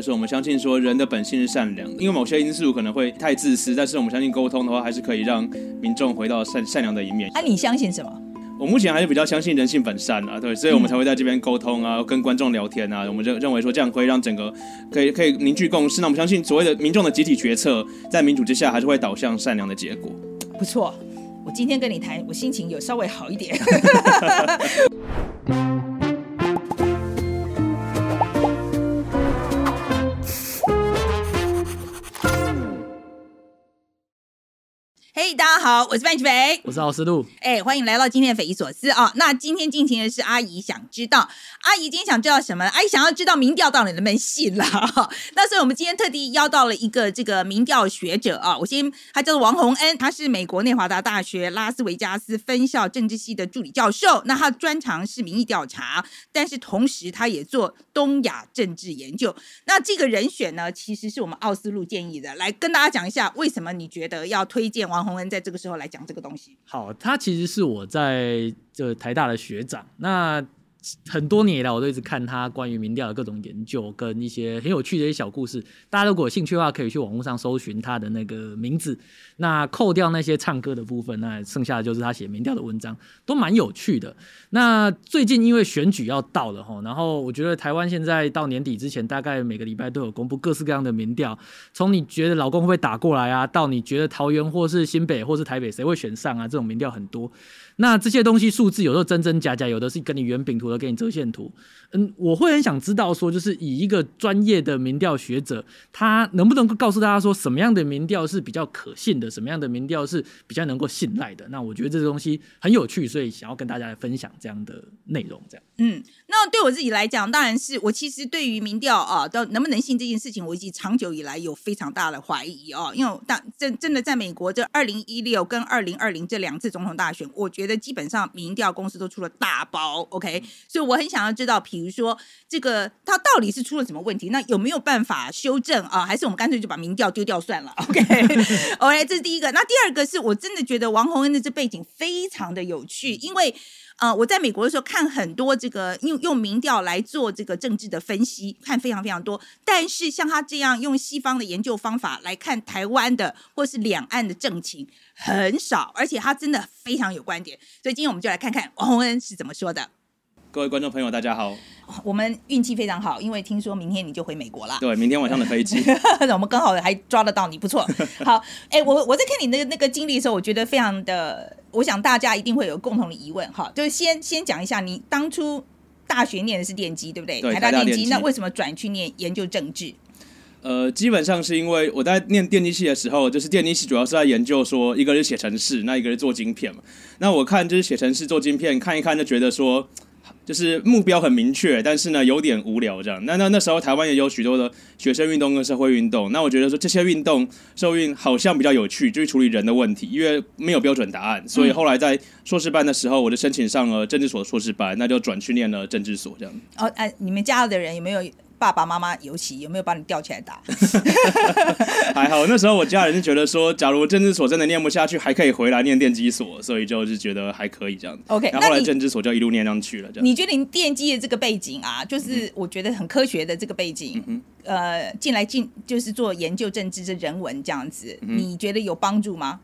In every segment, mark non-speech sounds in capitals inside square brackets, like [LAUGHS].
就是我们相信说人的本性是善良的，因为某些因素可能会太自私，但是我们相信沟通的话，还是可以让民众回到善善良的一面。啊，你相信什么？我目前还是比较相信人性本善啊，对，所以我们才会在这边沟通啊，跟观众聊天啊。我们认认为说这样可以让整个可以可以凝聚共识。那我们相信所谓的民众的集体决策，在民主之下还是会导向善良的结果。不错，我今天跟你谈，我心情有稍微好一点。嘿，大家好，我是范志飞，我是奥斯陆。哎，欢迎来到今天的匪夷所思啊！那今天进行的是阿姨想知道，阿姨今天想知道什么？阿姨想要知道民调到底能不能信啦。[LAUGHS] 那所以我们今天特地邀到了一个这个民调学者啊，我先他叫做王洪恩，他是美国内华达大学拉斯维加斯分校政治系的助理教授。那他专长是民意调查，但是同时他也做东亚政治研究。那这个人选呢，其实是我们奥斯陆建议的，来跟大家讲一下为什么你觉得要推荐王洪恩在这个时候来讲这个东西。好，他其实是我在这台大的学长，那很多年以来我都一直看他关于民调的各种研究跟一些很有趣的一些小故事。大家如果有兴趣的话，可以去网络上搜寻他的那个名字。那扣掉那些唱歌的部分，那剩下的就是他写民调的文章，都蛮有趣的。那最近因为选举要到了哈，然后我觉得台湾现在到年底之前，大概每个礼拜都有公布各式各样的民调，从你觉得老公会打过来啊，到你觉得桃园或是新北或是台北谁会选上啊，这种民调很多。那这些东西数字有时候真真假假，有的是跟你圆饼图的，给你折线图。嗯，我会很想知道说，就是以一个专业的民调学者，他能不能够告诉大家说，什么样的民调是比较可信的，什么样的民调是比较能够信赖的？那我觉得这个东西很有趣，所以想要跟大家来分享这样的内容。这样，嗯，那对我自己来讲，当然是我其实对于民调啊，到能不能信这件事情，我已经长久以来有非常大的怀疑啊。因为当真真的在美国这二零一六跟二零二零这两次总统大选，我觉得基本上民调公司都出了大包，OK，所以我很想要知道，比如说这个它到底是出了什么问题？那有没有办法修正啊？还是我们干脆就把民调丢掉算了？OK，OK，[LAUGHS] 这是第一个。那第二个是我真的觉得王洪恩的这背景非常的有趣，因为。呃，我在美国的时候看很多这个用用民调来做这个政治的分析，看非常非常多。但是像他这样用西方的研究方法来看台湾的或是两岸的政情很少，而且他真的非常有观点。所以今天我们就来看看王洪恩是怎么说的。各位观众朋友，大家好。我们运气非常好，因为听说明天你就回美国了。对，明天晚上的飞机，[LAUGHS] 我们刚好还抓得到你，不错。[LAUGHS] 好，哎，我我在看你那个那个经历的时候，我觉得非常的，我想大家一定会有共同的疑问哈，就是先先讲一下，你当初大学念的是电机，对不对？对，台大电机。那为什么转去念研究政治？呃，基本上是因为我在念电机系的时候，就是电机系主要是在研究说，一个是写程式，那一个是做晶片嘛。那我看就是写程式、做晶片，看一看就觉得说。就是目标很明确，但是呢有点无聊这样。那那那时候台湾也有许多的学生运动跟社会运动。那我觉得说这些运动受运好像比较有趣，就是处理人的问题，因为没有标准答案。所以后来在硕士班的时候，我就申请上了政治所硕士班，那就转去念了政治所这样。哦，哎，你们家的人有没有？爸爸妈妈尤其有没有把你吊起来打？[LAUGHS] 还好，那时候我家人就觉得说，假如政治所真的念不下去，还可以回来念电机所，所以就是觉得还可以这样子。OK，然后后来政治所就一路念上去了。这样你觉得你电机的这个背景啊，就是我觉得很科学的这个背景，呃，进来进就是做研究政治这人文这样子，你觉得有帮助吗？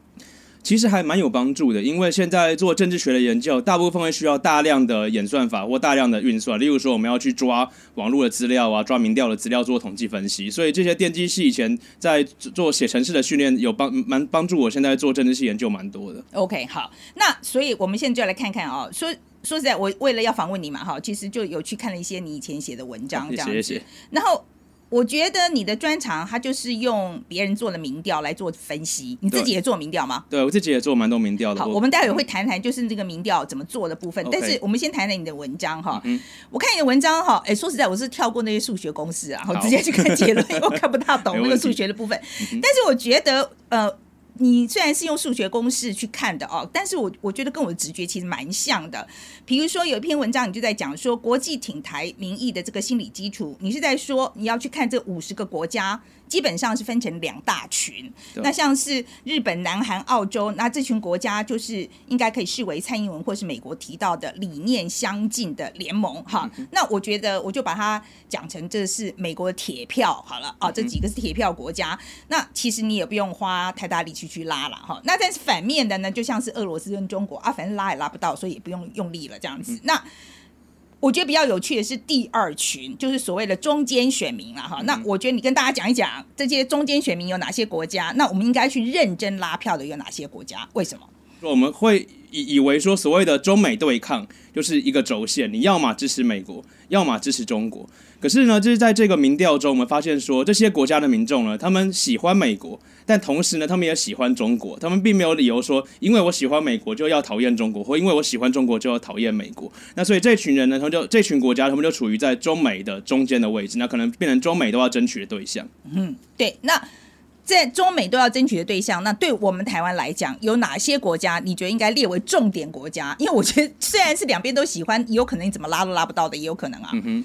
其实还蛮有帮助的，因为现在做政治学的研究，大部分会需要大量的演算法或大量的运算。例如说，我们要去抓网络的资料啊，抓民调的资料做统计分析。所以这些电机系以前在做写程式的训练，有帮蛮帮助我现在做政治系研究蛮多的。OK，好，那所以我们现在就来看看啊，说说实在，我为了要访问你嘛，哈，其实就有去看了一些你以前写的文章，这样子，然后。我觉得你的专长，它就是用别人做的民调来做分析。你自己也做民调吗？对，我自己也做蛮多民调的。好，我们待会会谈谈就是这个民调怎么做的部分。但是我们先谈谈你的文章哈。嗯。我看你的文章哈，哎，说实在，我是跳过那些数学公式啊，我直接去看结论，[LAUGHS] 我看不大懂那个数学的部分。但是我觉得，呃，你虽然是用数学公式去看的哦，但是我我觉得跟我的直觉其实蛮像的。比如说有一篇文章，你就在讲说国际挺台民意的这个心理基础，你是在说你要去看这五十个国家。基本上是分成两大群，那像是日本、南韩、澳洲，那这群国家就是应该可以视为蔡英文或是美国提到的理念相近的联盟哈。那我觉得我就把它讲成这是美国的铁票好了啊，这几个是铁票国家。那其实你也不用花太大力气去拉了哈。那但是反面的呢，就像是俄罗斯跟中国啊，反正拉也拉不到，所以也不用用力了这样子。那我觉得比较有趣的是第二群，就是所谓的中间选民了哈。那我觉得你跟大家讲一讲这些中间选民有哪些国家，那我们应该去认真拉票的有哪些国家？为什么？我们会以以为说所谓的中美对抗就是一个轴线，你要么支持美国，要么支持中国。可是呢，就是在这个民调中，我们发现说这些国家的民众呢，他们喜欢美国。但同时呢，他们也喜欢中国，他们并没有理由说，因为我喜欢美国就要讨厌中国，或因为我喜欢中国就要讨厌美国。那所以这群人呢，他们就这群国家，他们就处于在中美的中间的位置，那可能变成中美都要争取的对象。嗯，对。那在中美都要争取的对象，那对我们台湾来讲，有哪些国家你觉得应该列为重点国家？因为我觉得虽然是两边都喜欢，有可能你怎么拉都拉不到的，也有可能啊。嗯哼。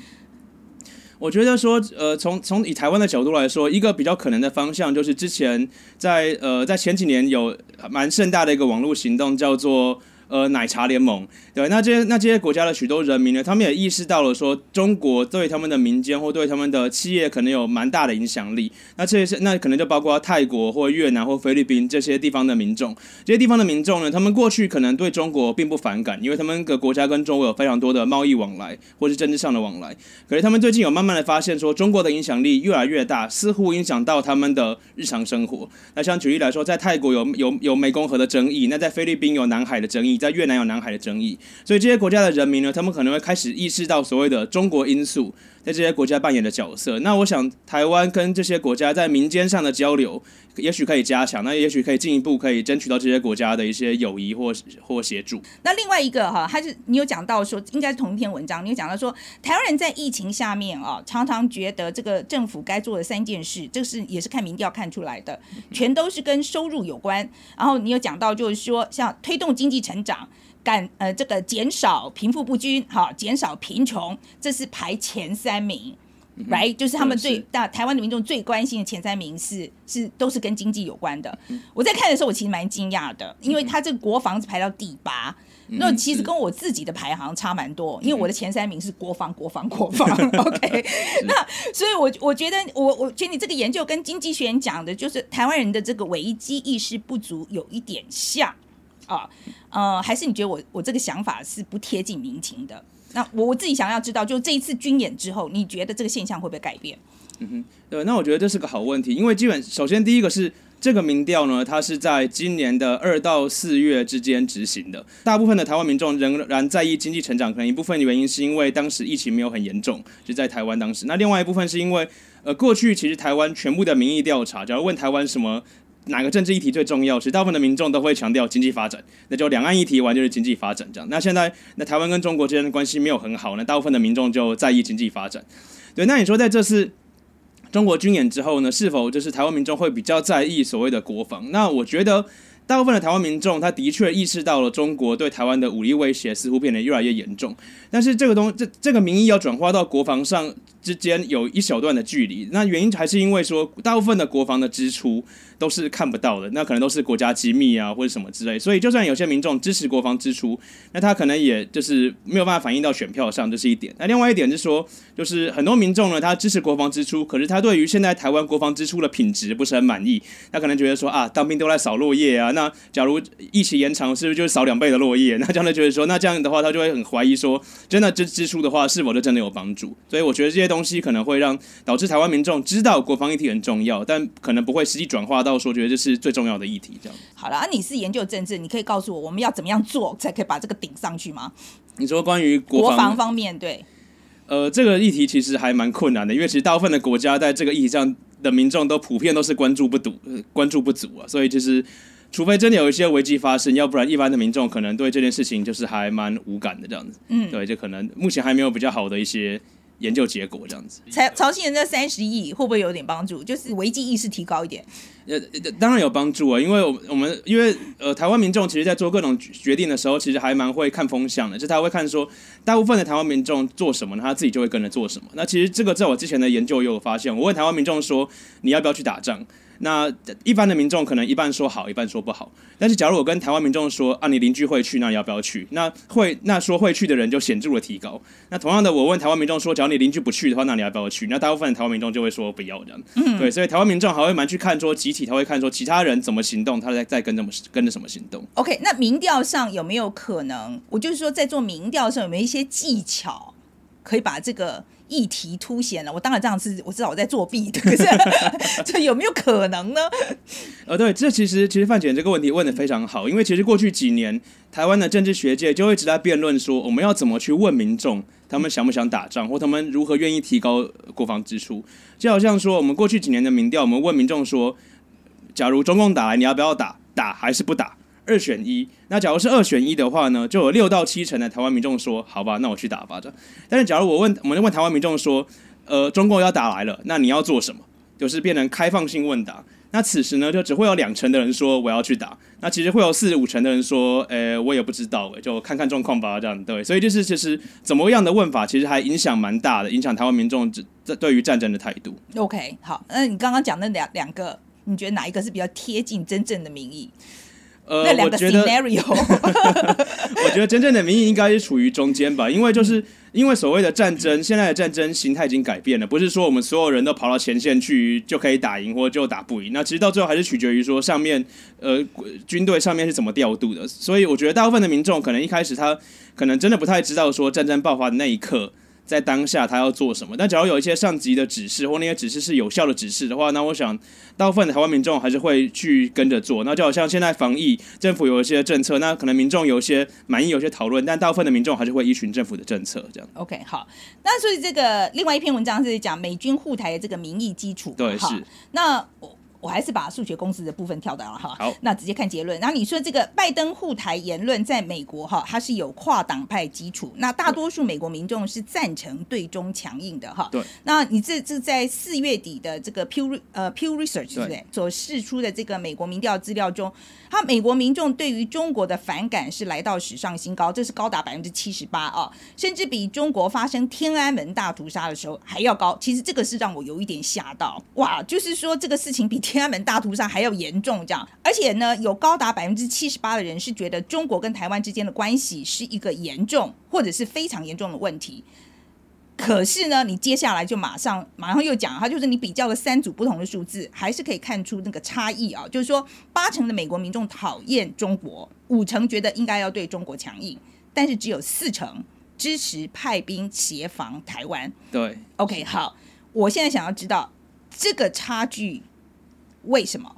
我觉得说，呃，从从以台湾的角度来说，一个比较可能的方向就是之前在呃在前几年有蛮盛大的一个网络行动，叫做。呃，奶茶联盟，对，那这些那这些国家的许多人民呢，他们也意识到了说，中国对他们的民间或对他们的企业可能有蛮大的影响力。那这些那可能就包括泰国或越南或菲律宾这些地方的民众。这些地方的民众呢，他们过去可能对中国并不反感，因为他们个国家跟中国有非常多的贸易往来或是政治上的往来。可是他们最近有慢慢的发现说，中国的影响力越来越大，似乎影响到他们的日常生活。那像举例来说，在泰国有有有湄公河的争议，那在菲律宾有南海的争议。在越南有南海的争议，所以这些国家的人民呢，他们可能会开始意识到所谓的中国因素。在这些国家扮演的角色。那我想，台湾跟这些国家在民间上的交流，也许可以加强，那也许可以进一步可以争取到这些国家的一些友谊或或协助。那另外一个哈，他是你有讲到说，应该是同一篇文章，你有讲到说，台湾人在疫情下面啊，常常觉得这个政府该做的三件事，这是也是看民调看出来的，全都是跟收入有关。然后你有讲到，就是说像推动经济成长。干呃，这个减少贫富不均，哈，减少贫穷，这是排前三名，right？就是他们最大台湾的民众最关心的前三名是是都是跟经济有关的。我在看的时候，我其实蛮惊讶的，因为他这个国防是排到第八，那其实跟我自己的排行差蛮多，因为我的前三名是国防、国防、国防。[LAUGHS] OK，那所以，我我觉得，我我觉得你这个研究跟经济学人讲的，就是台湾人的这个危机意识不足有一点像。啊，呃，还是你觉得我我这个想法是不贴近民情的？那我我自己想要知道，就这一次军演之后，你觉得这个现象会不会改变？嗯哼，对，那我觉得这是个好问题，因为基本首先第一个是这个民调呢，它是在今年的二到四月之间执行的，大部分的台湾民众仍然在意经济成长，可能一部分原因是因为当时疫情没有很严重，就在台湾当时，那另外一部分是因为呃过去其实台湾全部的民意调查，假如问台湾什么？哪个政治议题最重要？其实大部分的民众都会强调经济发展，那就两岸议题完就是经济发展这样。那现在那台湾跟中国之间的关系没有很好，那大部分的民众就在意经济发展。对，那你说在这次中国军演之后呢，是否就是台湾民众会比较在意所谓的国防？那我觉得大部分的台湾民众他的确意识到了中国对台湾的武力威胁似乎变得越来越严重，但是这个东这这个民意要转化到国防上之间有一小段的距离。那原因还是因为说大部分的国防的支出。都是看不到的，那可能都是国家机密啊，或者什么之类。所以，就算有些民众支持国防支出，那他可能也就是没有办法反映到选票上，这是一点。那另外一点是说，就是很多民众呢，他支持国防支出，可是他对于现在台湾国防支出的品质不是很满意。他可能觉得说啊，当兵都在扫落叶啊，那假如疫情延长，是不是就是扫两倍的落叶？那这样的觉得说，那这样的话，他就会很怀疑说，真的支支出的话，是否就真的有帮助？所以，我觉得这些东西可能会让导致台湾民众知道国防议题很重要，但可能不会实际转化到。说觉得这是最重要的议题，这样。好了，啊，你是研究政治，你可以告诉我，我们要怎么样做才可以把这个顶上去吗？你说关于国防方面，对，呃，这个议题其实还蛮困难的，因为其实大部分的国家在这个议题上的民众都普遍都是关注不足，关注不足啊，所以其实除非真的有一些危机发生，要不然一般的民众可能对这件事情就是还蛮无感的这样子。嗯，对，就可能目前还没有比较好的一些。研究结果这样子。才曹新人这三十亿会不会有点帮助？就是危机意识提高一点。呃，当然有帮助啊，因为我我们因为呃，台湾民众其实在做各种决定的时候，其实还蛮会看风向的，就他会看说，大部分的台湾民众做什么，他自己就会跟着做什么。那其实这个在我之前的研究也有发现，我问台湾民众说，你要不要去打仗？那一般的民众可能一半说好，一半说不好。但是假如我跟台湾民众说啊，你邻居会去，那你要不要去？那会那说会去的人就显著的提高。那同样的，我问台湾民众说，假如你邻居不去的话，那你要不要去？那大部分的台湾民众就会说不要这样。嗯对，所以台湾民众还会蛮去看说集体，他会看说其他人怎么行动，他在在跟怎么跟着什么行动。OK，那民调上有没有可能？我就是说，在做民调上有没有一些技巧可以把这个议题凸显了？我当然这样是我知道我在作弊的，可是 [LAUGHS] 这有没有可能呢？呃，对，这其实其实范姐这个问题问的非常好，因为其实过去几年台湾的政治学界就一直在辩论说，我们要怎么去问民众，他们想不想打仗，或他们如何愿意提高国防支出。就好像说，我们过去几年的民调，我们问民众说，假如中共打来，你要不要打？打还是不打？二选一。那假如是二选一的话呢，就有六到七成的台湾民众说，好吧，那我去打吧。这样。但是假如我问，我们问台湾民众说，呃，中共要打来了，那你要做什么？就是变成开放性问答。那此时呢，就只会有两成的人说我要去打，那其实会有四五成的人说，呃，我也不知道，就看看状况吧，这样对。所以就是其实怎么样的问法，其实还影响蛮大的，影响台湾民众这这对于战争的态度。OK，好，那你刚刚讲那两两个，你觉得哪一个是比较贴近真正的民意？呃那，两个我觉得 scenario，[LAUGHS] 我觉得真正的民意应该是处于中间吧，因为就是因为所谓的战争，现在的战争形态已经改变了，不是说我们所有人都跑到前线去就可以打赢或就打不赢，那其实到最后还是取决于说上面呃军队上面是怎么调度的，所以我觉得大部分的民众可能一开始他可能真的不太知道说战争爆发的那一刻。在当下他要做什么？但假如有一些上级的指示或那些指示是有效的指示的话，那我想大部分的台湾民众还是会去跟着做。那就好像现在防疫，政府有一些政策，那可能民众有一些满意，有些讨论，但大部分的民众还是会依循政府的政策这样。OK，好，那所以这个另外一篇文章是讲美军护台的这个民意基础，哈对是。那我我还是把数学公式的部分跳到了哈，好那直接看结论。然后你说这个拜登护台言论在美国哈，它是有跨党派基础，那大多数美国民众是赞成对中强硬的哈。对。那你这这在四月底的这个 Pew 呃 Pew Research 对不对对所释出的这个美国民调资料中，他美国民众对于中国的反感是来到史上新高，这是高达百分之七十八啊，甚至比中国发生天安门大屠杀的时候还要高。其实这个是让我有一点吓到，哇，就是说这个事情比天安门大屠杀还要严重这样。而且呢，有高达百分之七十八的人是觉得中国跟台湾之间的关系是一个严重或者是非常严重的问题。可是呢，你接下来就马上马上又讲，他就是你比较了三组不同的数字，还是可以看出那个差异啊。就是说，八成的美国民众讨厌中国，五成觉得应该要对中国强硬，但是只有四成支持派兵协防台湾。对，OK，好，我现在想要知道这个差距为什么？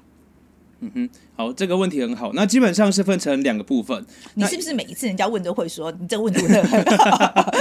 嗯哼。好，这个问题很好。那基本上是分成两个部分，你是不是每一次人家问都会说你这个问题问的很好？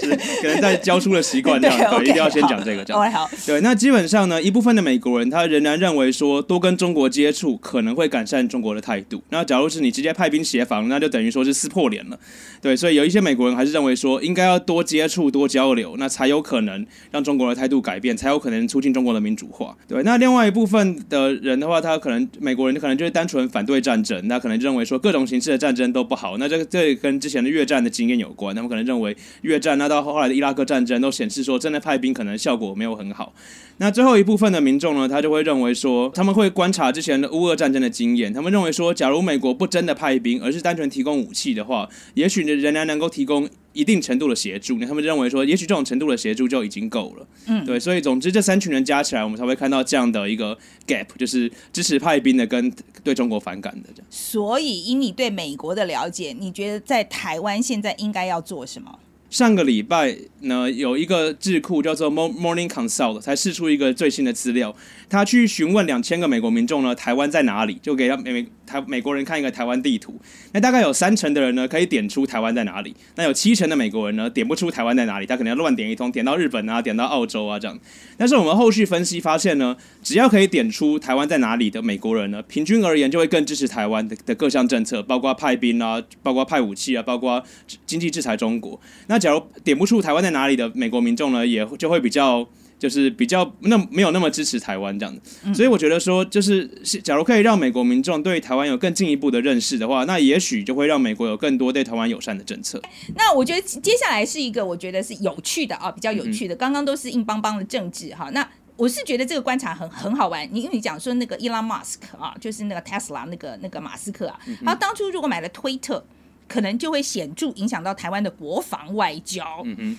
是可能在教书的习惯这样，对一定要先讲这个这样。好，好，对，那基本上呢，一部分的美国人他仍然认为说，多跟中国接触可能会改善中国的态度。那假如是你直接派兵协防，那就等于说是撕破脸了。对，所以有一些美国人还是认为说，应该要多接触、多交流，那才有可能让中国的态度改变，才有可能促进中国的民主化。对，那另外一部分的人的话，他可能美国人可能就是单纯反对战争，他可能认为说各种形式的战争都不好。那这个这跟之前的越战的经验有关，他们可能认为越战，那到后来的伊拉克战争都显示说，真的派兵可能效果没有很好。那最后一部分的民众呢，他就会认为说，他们会观察之前的乌俄战争的经验，他们认为说，假如美国不真的派兵，而是单纯提供武器的话，也许仍然能够提供一定程度的协助。那他们认为说，也许这种程度的协助就已经够了。嗯对，所以总之这三群人加起来，我们才会看到这样的一个 gap，就是支持派兵的跟对中国反感的这样。所以以你对美国的了解，你觉得在台湾现在应该要做什么？上个礼拜呢，有一个智库叫做 Mo- Morning Consult 才释出一个最新的资料，他去询问两千个美国民众呢，台湾在哪里？就给他美台美国人看一个台湾地图，那大概有三成的人呢可以点出台湾在哪里，那有七成的美国人呢点不出台湾在哪里，他可能要乱点一通，点到日本啊，点到澳洲啊这样。但是我们后续分析发现呢，只要可以点出台湾在哪里的美国人呢，平均而言就会更支持台湾的的各项政策，包括派兵啊，包括派武器啊，包括经济制裁中国。那假如点不出台湾在哪里的美国民众呢，也就会比较。就是比较那没有那么支持台湾这样子，所以我觉得说，就是假如可以让美国民众对台湾有更进一步的认识的话，那也许就会让美国有更多对台湾友善的政策。那我觉得接下来是一个我觉得是有趣的啊，比较有趣的。刚刚都是硬邦邦的政治哈，那我是觉得这个观察很很好玩。你因为你讲说那个伊拉马斯克啊，就是那个 Tesla 那个那个马斯克啊，他当初如果买了推特，可能就会显著影响到台湾的国防外交。嗯哼。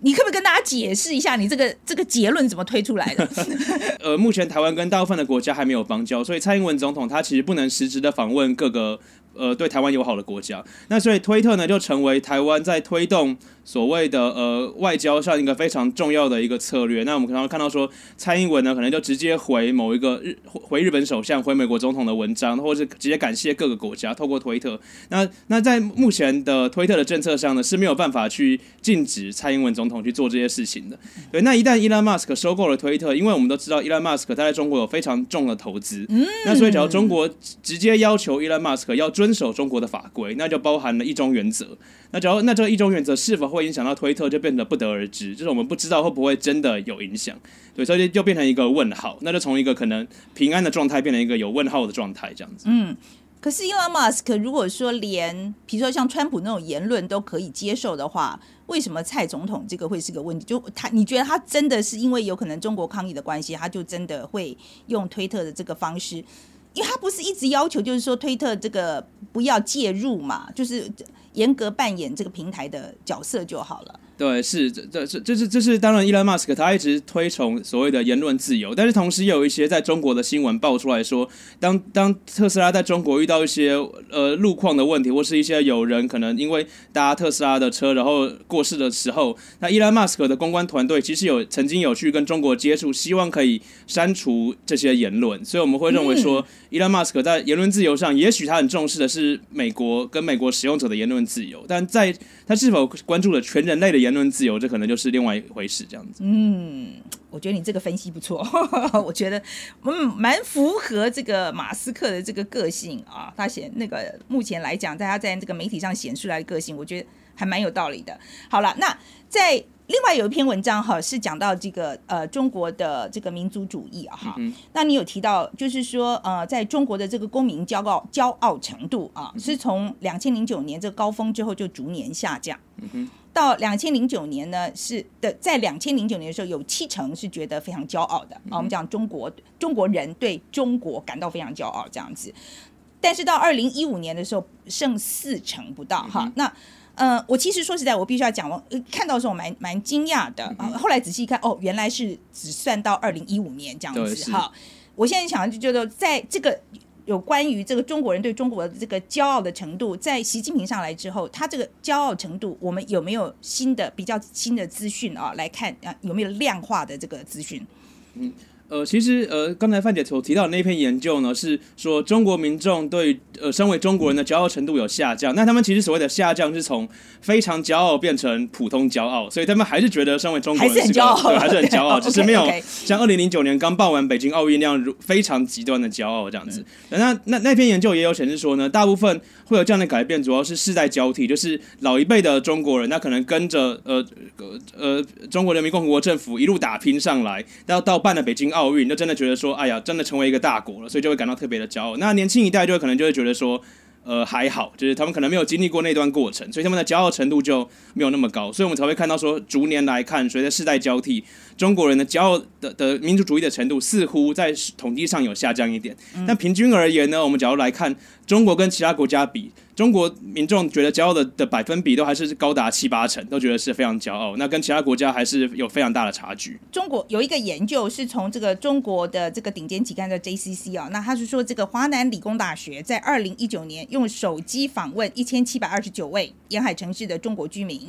你可不可以跟大家解释一下，你这个这个结论怎么推出来的？[LAUGHS] 呃，目前台湾跟大部分的国家还没有邦交，所以蔡英文总统他其实不能实质的访问各个呃对台湾友好的国家。那所以推特呢就成为台湾在推动。所谓的呃外交上一个非常重要的一个策略，那我们可能会看到说，蔡英文呢可能就直接回某一个日回日本首相、回美国总统的文章，或者是直接感谢各个国家，透过推特。那那在目前的推特的政策上呢是没有办法去禁止蔡英文总统去做这些事情的。对，那一旦伊 m 马斯克收购了推特，因为我们都知道伊 m 马斯克他在中国有非常重的投资，那所以只要中国直接要求伊 m 马斯克要遵守中国的法规，那就包含了一中原则。那只要那这一中原则是否会影响到推特，就变得不得而知。就是我们不知道会不会真的有影响，对，所以就变成一个问号。那就从一个可能平安的状态变成一个有问号的状态，这样子。嗯，可是因为马斯克如果说连，比如说像川普那种言论都可以接受的话，为什么蔡总统这个会是个问题？就他，你觉得他真的是因为有可能中国抗议的关系，他就真的会用推特的这个方式？因为他不是一直要求，就是说推特这个不要介入嘛，就是严格扮演这个平台的角色就好了。对，是这这这这是这是当然，伊隆马斯克他一直推崇所谓的言论自由，但是同时也有一些在中国的新闻爆出来说，当当特斯拉在中国遇到一些呃路况的问题，或是一些有人可能因为搭特斯拉的车然后过世的时候，那伊隆马斯克的公关团队其实有曾经有去跟中国接触，希望可以删除这些言论，所以我们会认为说，伊隆马斯克在言论自由上，也许他很重视的是美国跟美国使用者的言论自由，但在他是否关注了全人类的言论自由，这可能就是另外一回事。这样子，嗯，我觉得你这个分析不错，[LAUGHS] 我觉得嗯蛮符合这个马斯克的这个个性啊。他显那个目前来讲，大家在这个媒体上显出来的个性，我觉得还蛮有道理的。好了，那在。另外有一篇文章哈，是讲到这个呃中国的这个民族主义啊哈，那你有提到就是说呃在中国的这个公民骄傲骄傲程度啊，是从两千零九年这个高峰之后就逐年下降，到两千零九年呢是的，在两千零九年的时候有七成是觉得非常骄傲的啊，我们讲中国中国人对中国感到非常骄傲这样子，但是到二零一五年的时候剩四成不到哈，那。呃，我其实说实在，我必须要讲，我看到的时候蛮蛮惊讶的。啊后来仔细一看，哦，原来是只算到二零一五年这样子哈。我现在想就觉得，在这个有关于这个中国人对中国的这个骄傲的程度，在习近平上来之后，他这个骄傲程度，我们有没有新的比较新的资讯啊？来看啊，有没有量化的这个资讯？嗯。呃，其实呃，刚才范姐所提到的那篇研究呢，是说中国民众对呃身为中国人的骄傲程度有下降。那他们其实所谓的下降是从非常骄傲变成普通骄傲，所以他们还是觉得身为中国人是很骄傲，对，还是很骄傲，[LAUGHS] 只是没有像二零零九年刚办完北京奥运那样非常极端的骄傲这样子。那那那篇研究也有显示说呢，大部分会有这样的改变，主要是世代交替，就是老一辈的中国人，那可能跟着呃呃中国人民共和国政府一路打拼上来，到到办了北京奥。奥运就真的觉得说，哎呀，真的成为一个大国了，所以就会感到特别的骄傲。那年轻一代就可能就会觉得说，呃，还好，就是他们可能没有经历过那段过程，所以他们的骄傲程度就没有那么高。所以我们才会看到说，逐年来看，随着世代交替，中国人的骄傲的的民族主义的程度似乎在统计上有下降一点。但平均而言呢，我们假如来看中国跟其他国家比。中国民众觉得骄傲的的百分比都还是高达七八成，都觉得是非常骄傲。那跟其他国家还是有非常大的差距。中国有一个研究是从这个中国的这个顶尖期刊的 JCC 啊，那他是说这个华南理工大学在二零一九年用手机访问一千七百二十九位沿海城市的中国居民，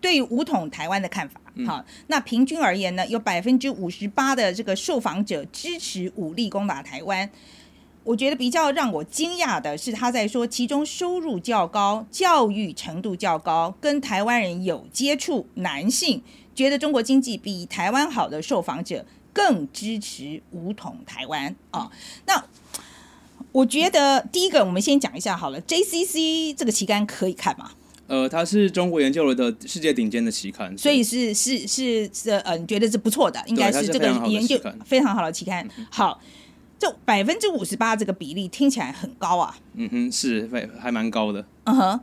对于武统台湾的看法。好，那平均而言呢，有百分之五十八的这个受访者支持武力攻打台湾。我觉得比较让我惊讶的是，他在说其中收入较高、教育程度较高、跟台湾人有接触男性，觉得中国经济比台湾好的受访者更支持武统台湾啊。那我觉得第一个，我们先讲一下好了，JCC 这个期刊可以看吗？呃，它是中国研究的世界顶尖的期刊，所以是是是是呃，你觉得是不错的，应该是这个研究非常好的期刊。好，这百分之五十八这个比例听起来很高啊。嗯哼，是还还蛮高的。嗯哼，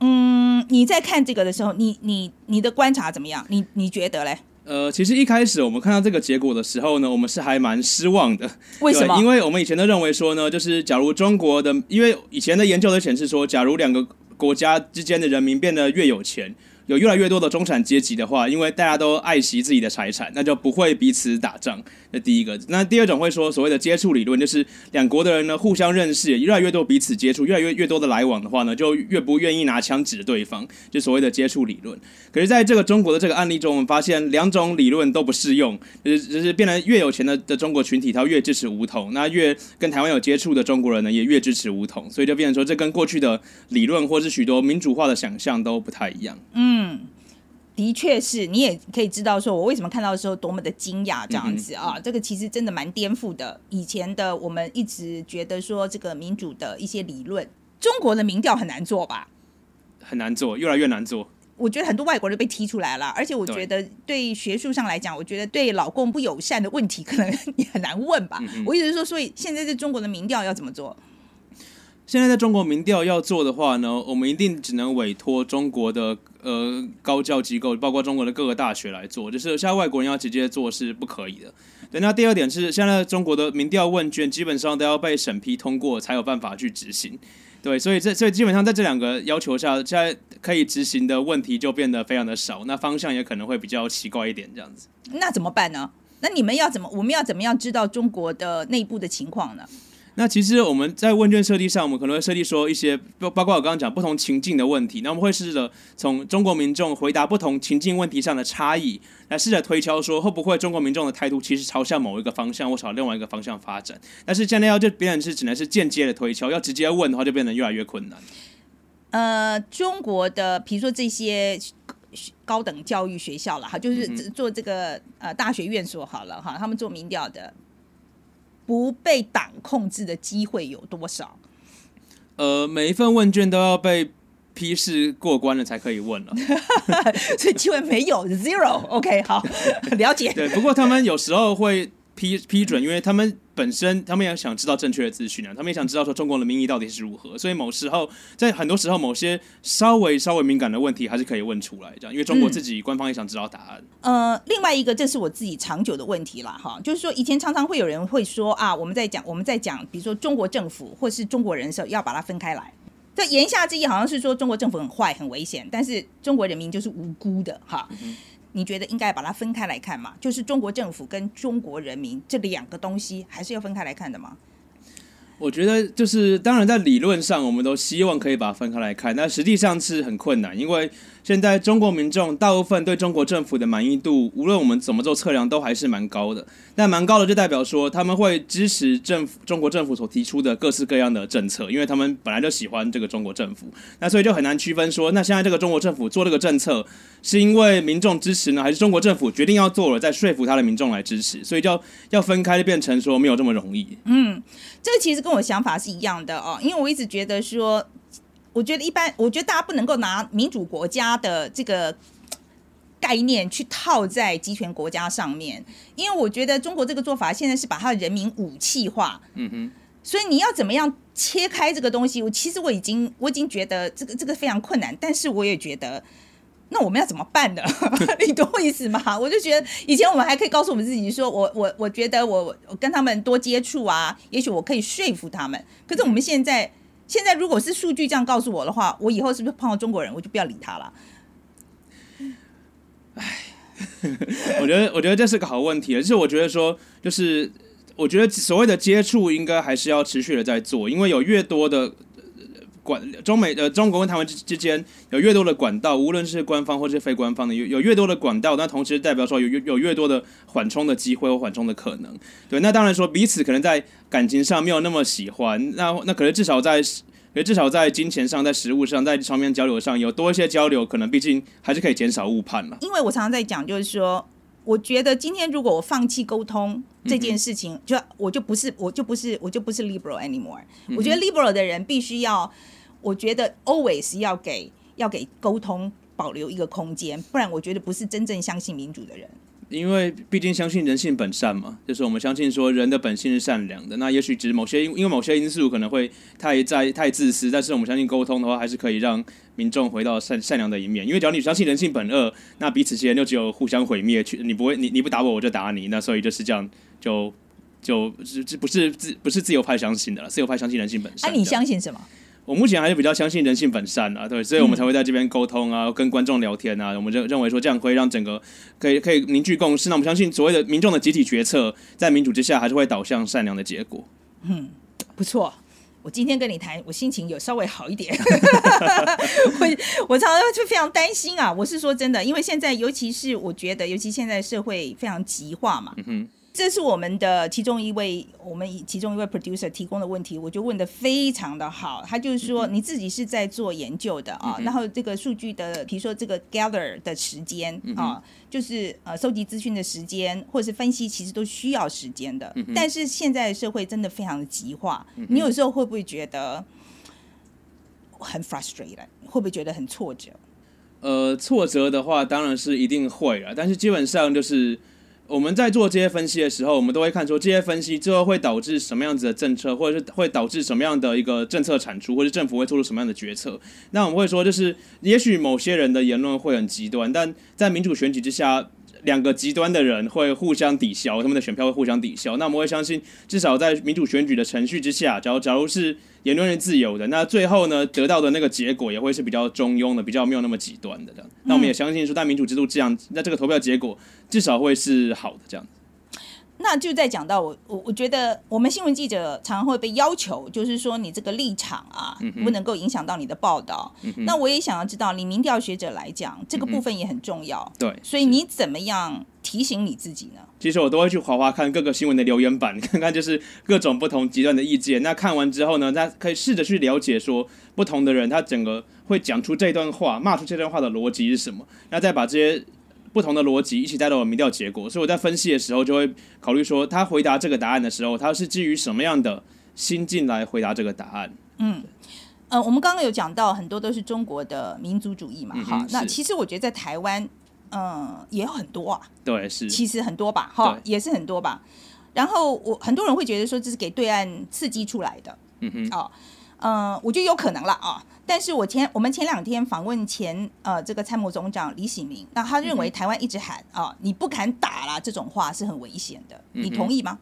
嗯，你在看这个的时候，你你你的观察怎么样？你你觉得嘞？呃，其实一开始我们看到这个结果的时候呢，我们是还蛮失望的。为什么？[LAUGHS] 因为我们以前都认为说呢，就是假如中国的，因为以前的研究都显示说，假如两个国家之间的人民变得越有钱。有越来越多的中产阶级的话，因为大家都爱惜自己的财产，那就不会彼此打仗。那第一个，那第二种会说所谓的接触理论，就是两国的人呢互相认识，越来越多彼此接触，越来越越多的来往的话呢，就越不愿意拿枪指着对方，就所谓的接触理论。可是，在这个中国的这个案例中，我们发现两种理论都不适用，就是就是变得越有钱的的中国群体，他越支持武统；那越跟台湾有接触的中国人呢，也越支持武统。所以就变成说，这跟过去的理论或是许多民主化的想象都不太一样。嗯。嗯，的确是，你也可以知道，说我为什么看到的时候多么的惊讶，这样子啊，这个其实真的蛮颠覆的。以前的我们一直觉得说，这个民主的一些理论，中国的民调很难做吧？很难做，越来越难做。我觉得很多外国人被踢出来了，而且我觉得对学术上来讲，我觉得对老公不友善的问题，可能也很难问吧。我意思是说，所以现在在中国的民调要怎么做？现在在中国民调要做的话呢，我们一定只能委托中国的呃高教机构，包括中国的各个大学来做，就是像外国人要直接做是不可以的。对，那第二点是，现在中国的民调问卷基本上都要被审批通过才有办法去执行。对，所以这所以基本上在这两个要求下，现在可以执行的问题就变得非常的少，那方向也可能会比较奇怪一点这样子。那怎么办呢？那你们要怎么？我们要怎么样知道中国的内部的情况呢？那其实我们在问卷设计上，我们可能会设计说一些，包包括我刚刚讲不同情境的问题。那我们会试着从中国民众回答不同情境问题上的差异，来试着推敲说会不会中国民众的态度其实朝向某一个方向或朝另外一个方向发展。但是现在要就变成是只能是间接的推敲，要直接问的话就变得越来越困难。呃，中国的比如说这些高等教育学校了哈，就是做这个呃大学院所好了哈，他们做民调的。不被党控制的机会有多少？呃，每一份问卷都要被批示过关了才可以问了，[LAUGHS] 所以机会没有 zero。OK，好，[LAUGHS] 了解。对，不过他们有时候会。批批准，因为他们本身他们也想知道正确的资讯啊，他们也想知道说中国的民意到底是如何，所以某时候在很多时候某些稍微稍微敏感的问题还是可以问出来，这样，因为中国自己官方也想知道答案。呃，另外一个这是我自己长久的问题啦，哈，就是说以前常常会有人会说啊，我们在讲我们在讲，比如说中国政府或是中国人的时候，要把它分开来。这言下之意好像是说中国政府很坏很危险，但是中国人民就是无辜的，哈。你觉得应该把它分开来看嘛？就是中国政府跟中国人民这两个东西，还是要分开来看的吗？我觉得就是，当然在理论上，我们都希望可以把它分开来看，但实际上是很困难，因为。现在中国民众大部分对中国政府的满意度，无论我们怎么做测量，都还是蛮高的。但蛮高的就代表说他们会支持政府中国政府所提出的各式各样的政策，因为他们本来就喜欢这个中国政府。那所以就很难区分说，那现在这个中国政府做这个政策，是因为民众支持呢，还是中国政府决定要做了，再说服他的民众来支持？所以就要分开，就变成说没有这么容易。嗯，这个其实跟我想法是一样的哦，因为我一直觉得说。我觉得一般，我觉得大家不能够拿民主国家的这个概念去套在集权国家上面，因为我觉得中国这个做法现在是把他的人民武器化。嗯哼，所以你要怎么样切开这个东西？我其实我已经我已经觉得这个这个非常困难，但是我也觉得，那我们要怎么办呢？[LAUGHS] 你懂我意思吗？我就觉得以前我们还可以告诉我们自己说，我我我觉得我我跟他们多接触啊，也许我可以说服他们。可是我们现在。现在如果是数据这样告诉我的话，我以后是不是碰到中国人，我就不要理他了？哎，[LAUGHS] 我觉得我觉得这是个好问题，而是我觉得说，就是我觉得所谓的接触应该还是要持续的在做，因为有越多的管中美呃中国跟台湾之之间有越多的管道，无论是官方或是非官方的，有有越多的管道，那同时代表说有有有越多的缓冲的机会或缓冲的可能。对，那当然说彼此可能在感情上没有那么喜欢，那那可能至少在。可至少在金钱上、在食物上、在双边交流上有多一些交流，可能毕竟还是可以减少误判嘛。因为我常常在讲，就是说，我觉得今天如果我放弃沟通这件事情，就我就不是，我就不是，我就不是 liberal anymore。我觉得 liberal 的人必须要，我觉得 always 要给要给沟通保留一个空间，不然我觉得不是真正相信民主的人。因为毕竟相信人性本善嘛，就是我们相信说人的本性是善良的。那也许只是某些因因为某些因素可能会太在太自私，但是我们相信沟通的话，还是可以让民众回到善善良的一面。因为只要你相信人性本恶，那彼此之间就只有互相毁灭。去你不会你你不打我我就打你，那所以就是这样就就这不是自不是自由派相信的了，自由派相信人性本善。那你相信什么？我目前还是比较相信人性本善啊，对，所以我们才会在这边沟通啊，跟观众聊天啊。我们认认为说这样可以让整个可以可以凝聚共识。那我们相信所谓的民众的集体决策，在民主之下还是会导向善良的结果。嗯，不错。我今天跟你谈，我心情有稍微好一点。[LAUGHS] 我我常常就非常担心啊，我是说真的，因为现在尤其是我觉得，尤其现在社会非常极化嘛。嗯哼。这是我们的其中一位，我们其中一位 producer 提供的问题，我就问的非常的好。他就是说，你自己是在做研究的啊，然后这个数据的，比如说这个 gather 的时间啊，就是呃收集资讯的时间，或者是分析，其实都需要时间的。但是现在社会真的非常的极化，你有时候会不会觉得很 frustrated？会不会觉得很挫折？呃，挫折的话，当然是一定会了，但是基本上就是。我们在做这些分析的时候，我们都会看出这些分析最后会导致什么样子的政策，或者是会导致什么样的一个政策产出，或者政府会做出什么样的决策。那我们会说，就是也许某些人的言论会很极端，但在民主选举之下。两个极端的人会互相抵消，他们的选票会互相抵消。那我们会相信，至少在民主选举的程序之下，假如假如是言论是自由的，那最后呢得到的那个结果也会是比较中庸的，比较没有那么极端的这样。那我们也相信说，在民主制度这样，那这个投票结果至少会是好的这样。那就在讲到我我我觉得我们新闻记者常常会被要求，就是说你这个立场啊，不能够影响到你的报道。那我也想要知道，你民调学者来讲，这个部分也很重要。对，所以你怎么样提醒你自己呢？其实我都会去划划看各个新闻的留言板，看看就是各种不同极端的意见。那看完之后呢，那可以试着去了解说，不同的人他整个会讲出这段话、骂出这段话的逻辑是什么，那再把这些。不同的逻辑一起带到了民调结果，所以我在分析的时候就会考虑说，他回答这个答案的时候，他是基于什么样的心境来回答这个答案？嗯，呃，我们刚刚有讲到很多都是中国的民族主义嘛，哈，那其实我觉得在台湾，嗯，也有很多啊，对，是，其实很多吧，哈，也是很多吧。然后我很多人会觉得说这是给对岸刺激出来的，嗯哼，哦。嗯，我觉得有可能了啊。但是我前我们前两天访问前呃这个参谋总长李喜明，那他认为台湾一直喊啊你不敢打啦这种话是很危险的，你同意吗？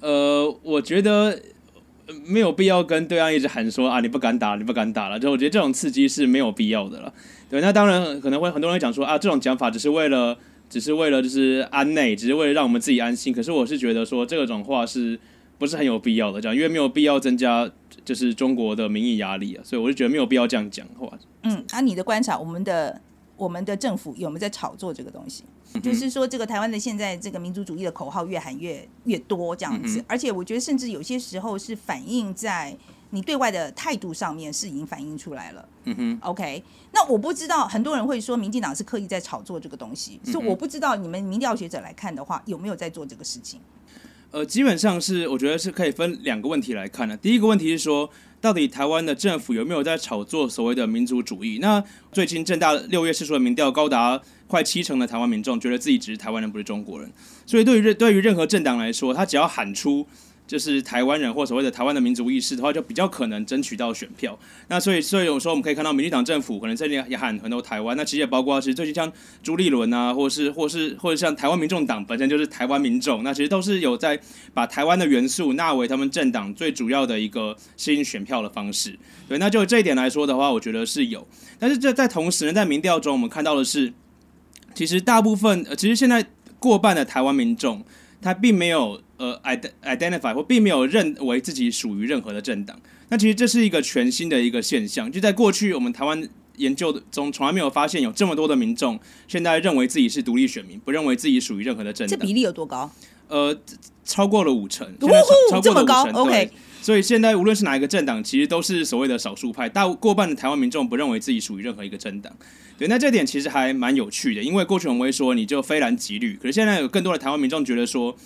呃，我觉得没有必要跟对岸一直喊说啊你不敢打你不敢打了，就我觉得这种刺激是没有必要的了。对，那当然可能会很多人讲说啊这种讲法只是为了只是为了就是安内，只是为了让我们自己安心。可是我是觉得说这种话是。不是很有必要的这样，因为没有必要增加就是中国的民意压力啊，所以我就觉得没有必要这样讲话。嗯，啊，你的观察，我们的我们的政府有没有在炒作这个东西？就是说，这个台湾的现在这个民族主义的口号越喊越越多这样子，而且我觉得甚至有些时候是反映在你对外的态度上面是已经反映出来了。嗯哼，OK，那我不知道很多人会说民进党是刻意在炒作这个东西，所以我不知道你们民调学者来看的话，有没有在做这个事情？呃，基本上是我觉得是可以分两个问题来看的。第一个问题是说，到底台湾的政府有没有在炒作所谓的民族主义？那最近正大六月释出的民调，高达快七成的台湾民众觉得自己只是台湾人，不是中国人。所以对于任对于任何政党来说，他只要喊出。就是台湾人或所谓的台湾的民族意识的话，就比较可能争取到选票。那所以，所以有时候我们可以看到民进党政府可能这里也喊很多台湾。那其实也包括，其实最近像朱立伦啊，或是或是或者像台湾民众党本身就是台湾民众，那其实都是有在把台湾的元素纳为他们政党最主要的一个吸引选票的方式。对，那就这一点来说的话，我觉得是有。但是这在同时呢，在民调中，我们看到的是，其实大部分，呃，其实现在过半的台湾民众。他并没有呃 ide- identify 或并没有认为自己属于任何的政党。那其实这是一个全新的一个现象，就在过去我们台湾研究中从来没有发现有这么多的民众现在认为自己是独立选民，不认为自己属于任何的政党。这比例有多高？呃，超过了五成，呜现在超超这么高过了五成。OK 对所以现在无论是哪一个政党，其实都是所谓的少数派，大过半的台湾民众不认为自己属于任何一个政党。对，那这点其实还蛮有趣的，因为过去我们会说你就非蓝即绿，可是现在有更多的台湾民众觉得说，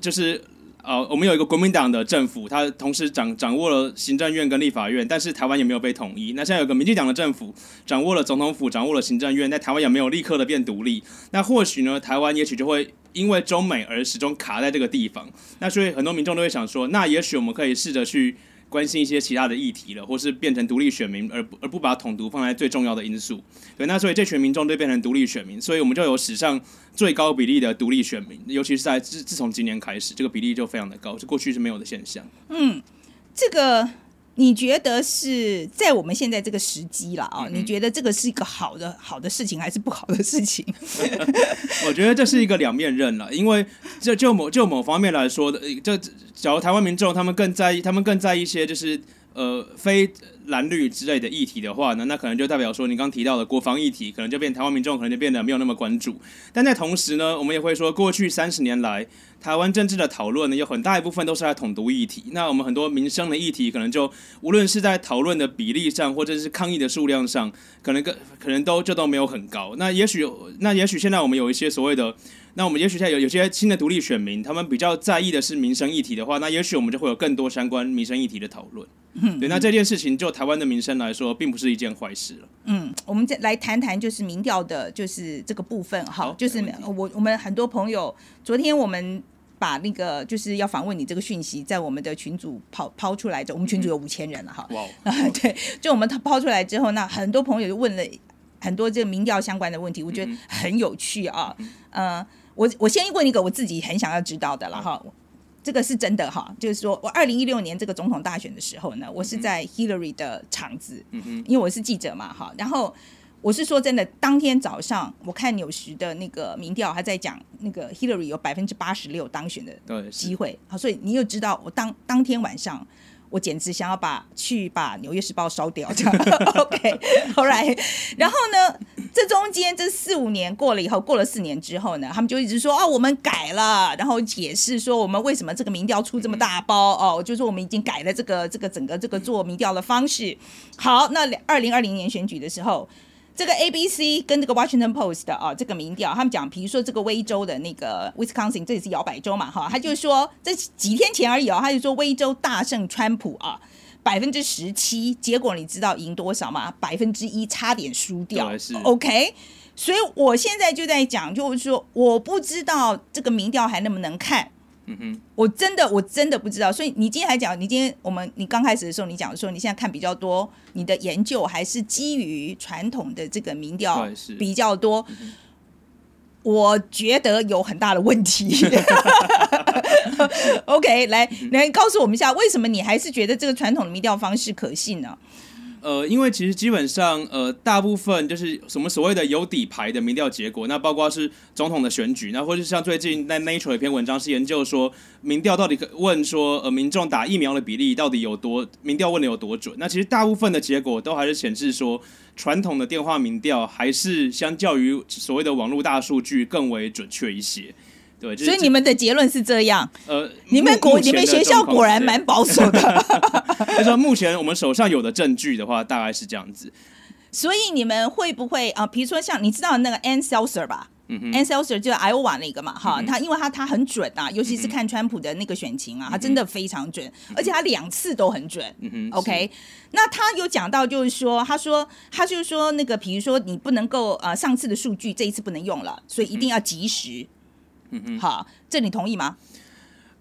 就是呃，我们有一个国民党的政府，它同时掌掌握了行政院跟立法院，但是台湾也没有被统一。那现在有个民进党的政府，掌握了总统府，掌握了行政院，在台湾也没有立刻的变独立。那或许呢，台湾也许就会因为中美而始终卡在这个地方。那所以很多民众都会想说，那也许我们可以试着去关心一些其他的议题了，或是变成独立选民，而不而不把统独放在最重要的因素。对，那所以这群民众就变成独立选民，所以我们就有史上最高比例的独立选民，尤其是在自自从今年开始，这个比例就非常的高，是过去是没有的现象。嗯这个你觉得是在我们现在这个时机了啊？嗯你觉得这个是一个好的好的事情，还是不好的事情？[LAUGHS] 我觉得这是一个两面刃了，因为这就某就某方面来说的，呃这假如台湾民众他们更在意，他们更在意一些就是呃非蓝绿之类的议题的话呢，那可能就代表说你刚提到的国防议题，可能就变台湾民众可能就变得没有那么关注。但在同时呢，我们也会说，过去三十年来，台湾政治的讨论呢，有很大一部分都是在统独议题。那我们很多民生的议题，可能就无论是在讨论的比例上，或者是抗议的数量上，可能更可能都就都没有很高。那也许，那也许现在我们有一些所谓的，那我们也许现在有有些新的独立选民，他们比较在意的是民生议题的话，那也许我们就会有更多相关民生议题的讨论。对，那这件事情就台湾的民生来说，并不是一件坏事了。嗯，我们再来谈谈就是民调的，就是这个部分哈，就是我我们很多朋友，昨天我们把那个就是要访问你这个讯息，在我们的群组抛抛出来的，我们群组有五千人了哈，哇 [LAUGHS] 对，就我们抛出来之后，那很多朋友就问了很多这个民调相关的问题，我觉得很有趣啊。呃，我我先问一个我自己很想要知道的了哈。这个是真的哈，就是说我二零一六年这个总统大选的时候呢，我是在 Hillary 的场子，嗯哼，因为我是记者嘛哈，然后我是说真的，当天早上我看纽时的那个民调，还在讲那个 Hillary 有百分之八十六当选的对，机会，好，所以你又知道我当当天晚上。我简直想要把去把《纽约时报》烧掉，这样。[LAUGHS] OK，后来，然后呢，这中间这四五年过了以后，过了四年之后呢，他们就一直说哦，我们改了，然后解释说我们为什么这个民调出这么大包哦，就是我们已经改了这个这个整个这个做民调的方式。好，那二零二零年选举的时候，这个 ABC 跟这个 Washington Post 的啊，这个民调，他们讲，比如说这个威州的那个 Wisconsin，这也是摇摆州嘛，哈，他就说这几天前而已哦，他就说威州大胜川普啊。百分之十七，结果你知道赢多少吗？百分之一，差点输掉。OK，所以我现在就在讲，就是说，我不知道这个民调还能不能看。嗯哼，我真的我真的不知道，所以你今天还讲，你今天我们你刚开始的时候，你讲说你现在看比较多，你的研究还是基于传统的这个民调比较多，我觉得有很大的问题。[LAUGHS] [LAUGHS] OK，来来告诉我们一下，为什么你还是觉得这个传统的民调方式可信呢？呃，因为其实基本上，呃，大部分就是什么所谓的有底牌的民调结果，那包括是总统的选举，那或者是像最近在 Nature 有一篇文章是研究说，民调到底可问说，呃，民众打疫苗的比例到底有多，民调问的有多准？那其实大部分的结果都还是显示说，传统的电话民调还是相较于所谓的网络大数据更为准确一些。对，这所以你们的结论是这样，呃，你们目果你们学校果然蛮保守的。就 [LAUGHS] 说目前我们手上有的证据的话，大概是这样子。所以你们会不会啊？比如说像你知道那个 Ann Seltzer 吧？嗯哼 Ann Seltzer 就是 Iowa 那个嘛，哈，嗯他因为他他很准啊，尤其是看川普的那个选情啊，他真的非常准，而且他两次都很准。嗯哼 OK，那他有讲到，就是说，他说，他就是说，那个，比如说，你不能够呃，上次的数据这一次不能用了，所以一定要及时。嗯嗯，好，这你同意吗？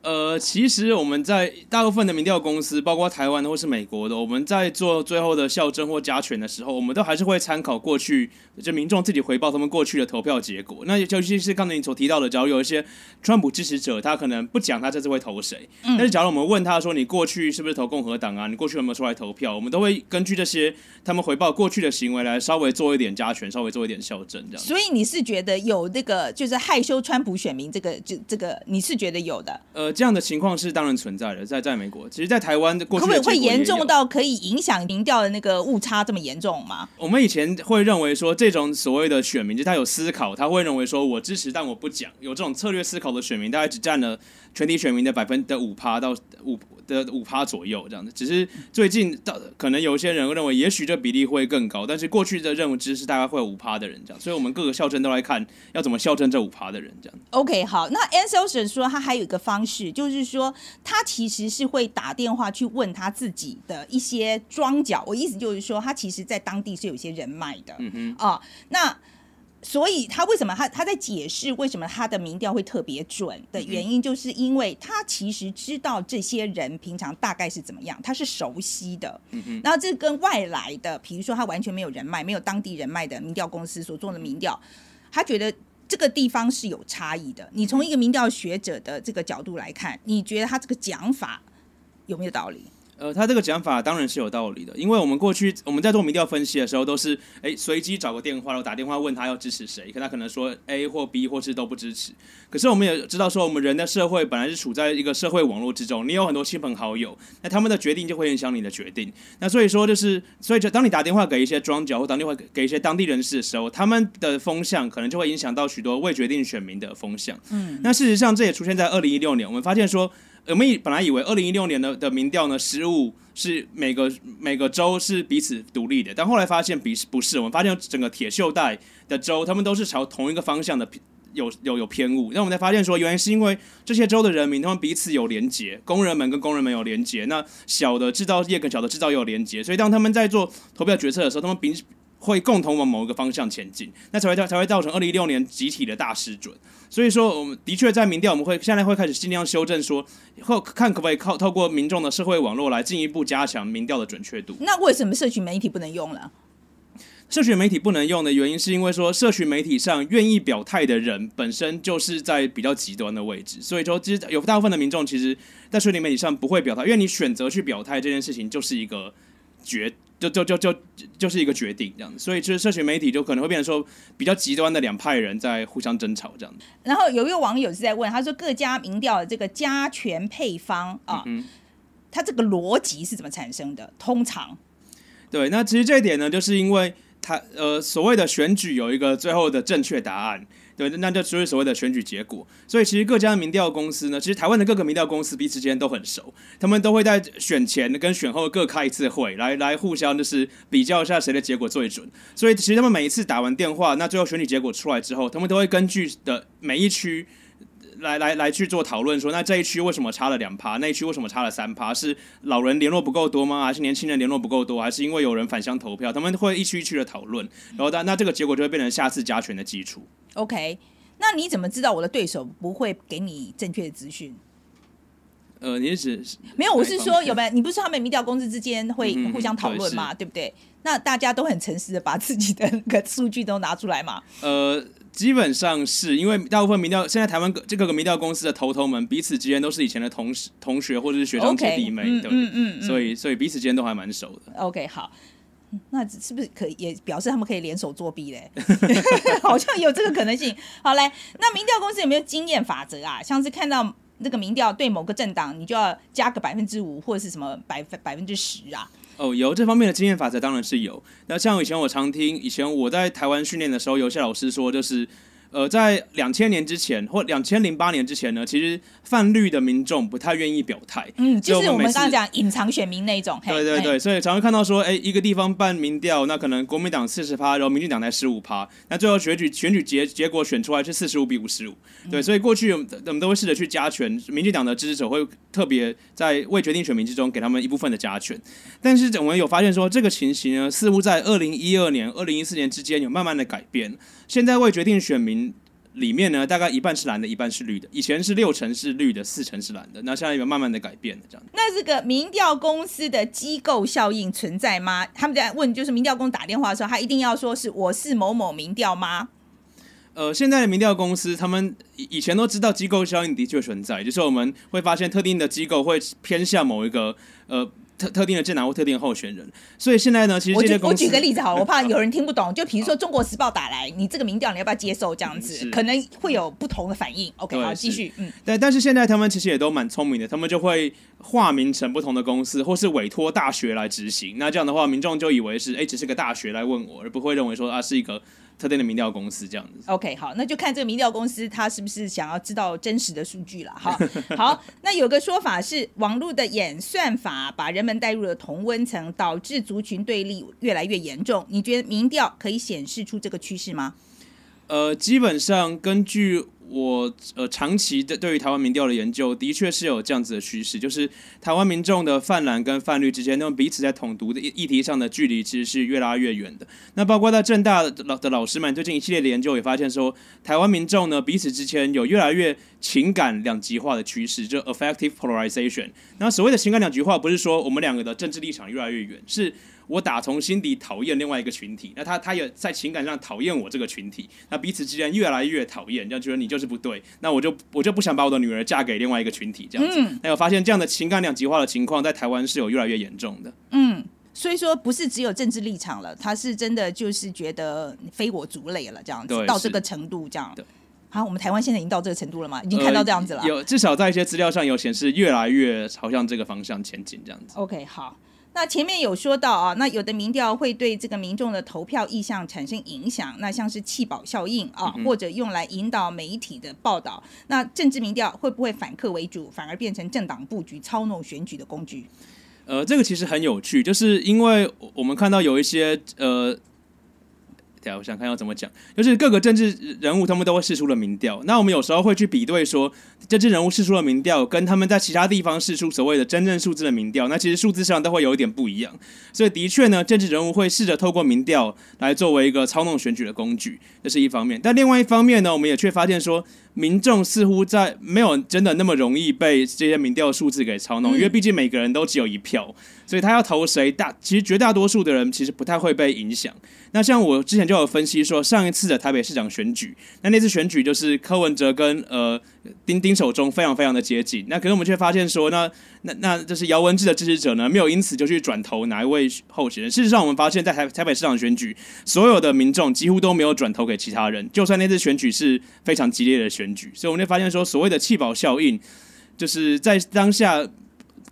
呃，其实我们在大部分的民调公司，包括台湾的或是美国的，我们在做最后的校正或加权的时候，我们都还是会参考过去就民众自己回报他们过去的投票结果。那尤其是刚才你所提到的，假如有一些川普支持者，他可能不讲他这次会投谁，但是假如我们问他说你过去是不是投共和党啊？你过去有没有出来投票？我们都会根据这些他们回报过去的行为来稍微做一点加权，稍微做一点校正，这样。所以你是觉得有那个就是害羞川普选民这个这这个你是觉得有的？呃，这样的情况是当然存在的，在在美国，其实，在台湾的过去可不可以会严重到可以影响民调的那个误差这么严重吗？我们以前会认为说，这种所谓的选民，就他有思考，他会认为说我支持，但我不讲。有这种策略思考的选民，大概只占了全体选民的百分的五趴到五的五趴左右这样子。只是最近到可能有些人认为，也许这比例会更高，但是过去的任务知是大概会有五趴的人这样。所以我们各个校正都来看要怎么校正这五趴的人这样。OK，好，那 Anselson 说他还有一个方式，就是说他其实是会打电话去问他自己的一些庄脚，我意思就是说他其实在当地是有一些人脉的，嗯哼，啊，那。所以他为什么他他在解释为什么他的民调会特别准的原因，就是因为他其实知道这些人平常大概是怎么样，他是熟悉的。嗯然后这跟外来的，比如说他完全没有人脉、没有当地人脉的民调公司所做的民调，他觉得这个地方是有差异的。你从一个民调学者的这个角度来看，你觉得他这个讲法有没有道理？呃，他这个讲法当然是有道理的，因为我们过去我们在做民调分析的时候，都是哎随机找个电话，然后打电话问他要支持谁，可他可能说 A 或 B 或是都不支持。可是我们也知道说，我们人的社会本来是处在一个社会网络之中，你有很多亲朋好友，那他们的决定就会影响你的决定。那所以说就是，所以就当你打电话给一些庄脚或打电话给一些当地人士的时候，他们的风向可能就会影响到许多未决定选民的风向。嗯，那事实上这也出现在二零一六年，我们发现说。我们本来以为二零一六年的的民调呢，失误是每个每个州是彼此独立的，但后来发现比不是，我们发现整个铁锈带的州，他们都是朝同一个方向的有有有偏误。那我们才发现说，原来是因为这些州的人民他们彼此有连结，工人们跟工人们有连结，那小的制造业跟小的制造业有连结，所以当他们在做投票决策的时候，他们彼会共同往某一个方向前进，那才会造才会造成二零一六年集体的大失准。所以说，我们的确在民调，我们会现在会开始尽量修正说，后看可不可以靠透过民众的社会网络来进一步加强民调的准确度。那为什么社群媒体不能用了？社群媒体不能用的原因，是因为说社群媒体上愿意表态的人本身就是在比较极端的位置，所以说其实有大部分的民众其实，在社群媒体上不会表态，因为你选择去表态这件事情就是一个决，就就就就就是一个决定这样子，所以就是社群媒体就可能会变成说比较极端的两派人在互相争吵这样子。然后有一个网友是在问，他说各家民调的这个加权配方啊，它这个逻辑是怎么产生的？通常对，那其实这一点呢，就是因为他呃所谓的选举有一个最后的正确答案，对，那就就是所谓的选举结果。所以其实各家民调公司呢，其实台湾的各个民调公司彼此之间都很熟，他们都会在选前跟选后各开一次会，来来互相就是比较一下谁的结果最准。所以其实他们每一次打完电话，那最后选举结果出来之后，他们都会根据的每一区。来来来去做讨论，说那这一区为什么差了两趴，那一区为什么差了三趴？是老人联络不够多吗？还是年轻人联络不够多？还是因为有人返乡投票？他们会一区一区的讨论，然后那那这个结果就会变成下次加权的基础。OK，那你怎么知道我的对手不会给你正确的资讯？呃，你是指没有，我是说有没有？你不是说他们民调公司之间会互相讨论嘛，对不对？那大家都很诚实的把自己的那个数据都拿出来嘛。呃，基本上是因为大部分民调，现在台湾各这个民调公司的头头们彼此之间都是以前的同事、同学或者是学长姐弟妹嗯对，嗯嗯嗯所以所以彼此之间都还蛮熟的。OK，好，那是不是可以也表示他们可以联手作弊嘞？[LAUGHS] 好像有这个可能性。好嘞，那民调公司有没有经验法则啊？像是看到那个民调对某个政党，你就要加个百分之五或者是什么百分百分之十啊？哦，有这方面的经验法则当然是有。那像以前我常听，以前我在台湾训练的时候，有些老师说，就是呃，在两千年之前或两千零八年之前呢，其实泛绿的民众不太愿意表态。嗯，就是我们刚刚讲隐藏选民那一种。对对对，所以常会看到说，哎，一个地方办民调，那可能国民党四十趴，然后民进党才十五趴，那最后选举选举结结果选出来是四十五比五十五。对，所以过去我们我们都会试着去加权，民进党的支持者会特别在未决定选民之中给他们一部分的加权，但是我们有发现说，这个情形呢，似乎在二零一二年、二零一四年之间有慢慢的改变。现在未决定选民里面呢，大概一半是蓝的，一半是绿的。以前是六成是绿的，四成是蓝的，那现在有慢慢的改变了这样。那这个民调公司的机构效应存在吗？他们在问，就是民调公打电话的时候，他一定要说是我是某某民调吗？呃，现在的民调公司，他们以以前都知道机构效应的确存在，就是我们会发现特定的机构会偏向某一个呃特特定的政党或特定的候选人，所以现在呢，其实我举我这些公司举个例子好了，[LAUGHS] 我怕有人听不懂。就比如说《中国时报》打来，你这个民调你要不要接受？这样子可能会有不同的反应。OK，好，继续。嗯，对，但是现在他们其实也都蛮聪明的，他们就会化名成不同的公司，或是委托大学来执行。那这样的话，民众就以为是哎，只是个大学来问我，而不会认为说啊是一个特定的民调公司这样子。OK，好，那就看这个民调公司它是不是想要知道真实的数据了哈。[LAUGHS] 好，那有个说法是，网络的演算法把人们带入了同温层，导致族群对立越来越严重。你觉得民调可以显示出这个趋势吗？呃，基本上根据我呃长期的对于台湾民调的研究，的确是有这样子的趋势，就是台湾民众的泛蓝跟泛绿之间，那么彼此在统独的议题上的距离其实是越拉越远的。那包括在正大的老的老师们最近一系列的研究也发现说，台湾民众呢彼此之间有越来越情感两极化的趋势，就 affective polarization。那所谓的情感两极化，不是说我们两个的政治立场越来越远，是我打从心底讨厌另外一个群体，那他他也在情感上讨厌我这个群体，那彼此之间越来越讨厌，这样觉得你就是不对，那我就我就不想把我的女儿嫁给另外一个群体这样子。那有发现这样的情感两极化的情况在台湾是有越来越严重的。嗯，所以说不是只有政治立场了，他是真的就是觉得非我族类了，这样子到这个程度这样对。好，我们台湾现在已经到这个程度了吗？已经看到这样子了。呃有至少在一些资料上有显示，越来越朝向这个方向前进这样子。OK，好。那前面有说到啊，那有的民调会对这个民众的投票意向产生影响，那像是弃保效应啊，或者用来引导媒体的报道。那政治民调会不会反客为主，反而变成政党布局、操弄选举的工具？呃，这个其实很有趣，就是因为我们看到有一些呃。我想看要怎么讲，就是各个政治人物他们都会试出了民调，那我们有时候会去比对说，政治人物试出了民调跟他们在其他地方试出所谓的真正数字的民调，那其实数字上都会有一点不一样，所以的确呢，政治人物会试着透过民调来作为一个操弄选举的工具，这是一方面，但另外一方面呢，我们也却发现说，民众似乎在没有真的那么容易被这些民调数字给操弄，因为毕竟每个人都只有一票，所以他要投谁，大其实绝大多数的人其实不太会被影响。那像我之前就有分析说，上一次的台北市长选举，那那次选举就是柯文哲跟呃丁丁手中非常非常的接近，那可是我们却发现说，那那那就是姚文智的支持者呢，没有因此就去转投哪一位候选人。事实上，我们发现，在台台北市长选举，所有的民众几乎都没有转投给其他人，就算那次选举是非常激烈的选举，所以我们就发现说，所谓的弃保效应，就是在当下。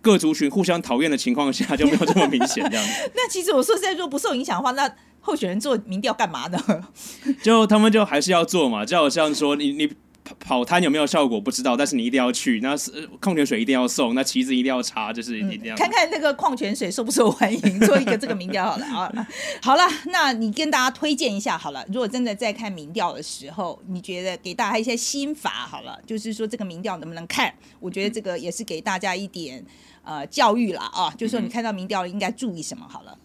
各族群互相讨厌的情况下，就没有这么明显这样。[LAUGHS] 那其实我说实在，如果不受影响的话，那候选人做民调干嘛呢？[LAUGHS] 就他们就还是要做嘛，就好像说你你跑跑摊有没有效果不知道，但是你一定要去。那是呃矿泉水一定要送，那旗子一定要插，就是一定要。看看那个矿泉水受不受欢迎，做一个这个民调好了。啊。好了，那你跟大家推荐一下好了。如果真的在看民调的时候，你觉得给大家一些心法好了，就是说这个民调能不能看？我觉得这个也是给大家一点呃教育了啊，就是说你看到民调应该注意什么好了。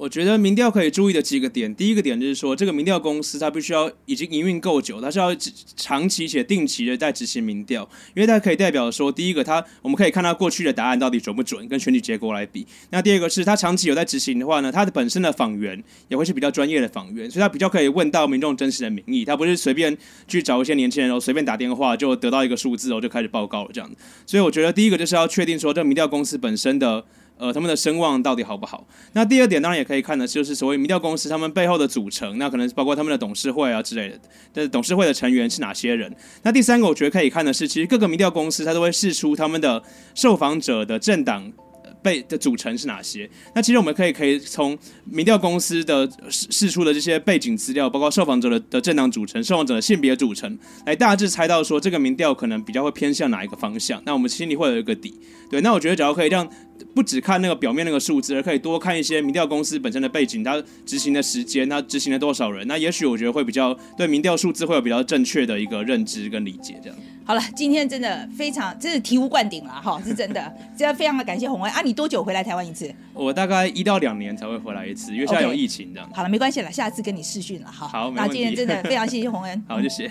我觉得民调可以注意的几个点，第一个点就是说，这个民调公司它必须要已经营运够久，它是要长期且定期的在执行民调，因为它可以代表说，第一个它我们可以看到过去的答案到底准不准，跟选举结果来比。那第二个是它长期有在执行的话呢，它的本身的访员也会是比较专业的访员，所以它比较可以问到民众真实的民意，它不是随便去找一些年轻人，然后随便打电话就得到一个数字，然后就开始报告了这样。所以我觉得第一个就是要确定说，这民调公司本身的。呃，他们的声望到底好不好？那第二点当然也可以看的，就是所谓民调公司他们背后的组成，那可能包括他们的董事会啊之类的。但是董事会的成员是哪些人？那第三个我觉得可以看的是，其实各个民调公司它都会试出他们的受访者的政党。被的组成是哪些？那其实我们可以可以从民调公司的释释出的这些背景资料，包括受访者的的政党组成、受访者的性别组成，来大致猜到说这个民调可能比较会偏向哪一个方向。那我们心里会有一个底。对，那我觉得只要可以让不只看那个表面那个数字，而可以多看一些民调公司本身的背景，它执行的时间，它执行了多少人，那也许我觉得会比较对民调数字会有比较正确的一个认知跟理解。这样。好了，今天真的非常，真是醍醐灌顶了哈，是真的，[LAUGHS] 真的非常的感谢洪恩啊！你多久回来台湾一次？我大概一到两年才会回来一次，因为现在有疫情这样。好了，没关系了，下次跟你视讯了哈。好没问题那今天真的非常谢谢洪恩。[LAUGHS] 好，谢谢。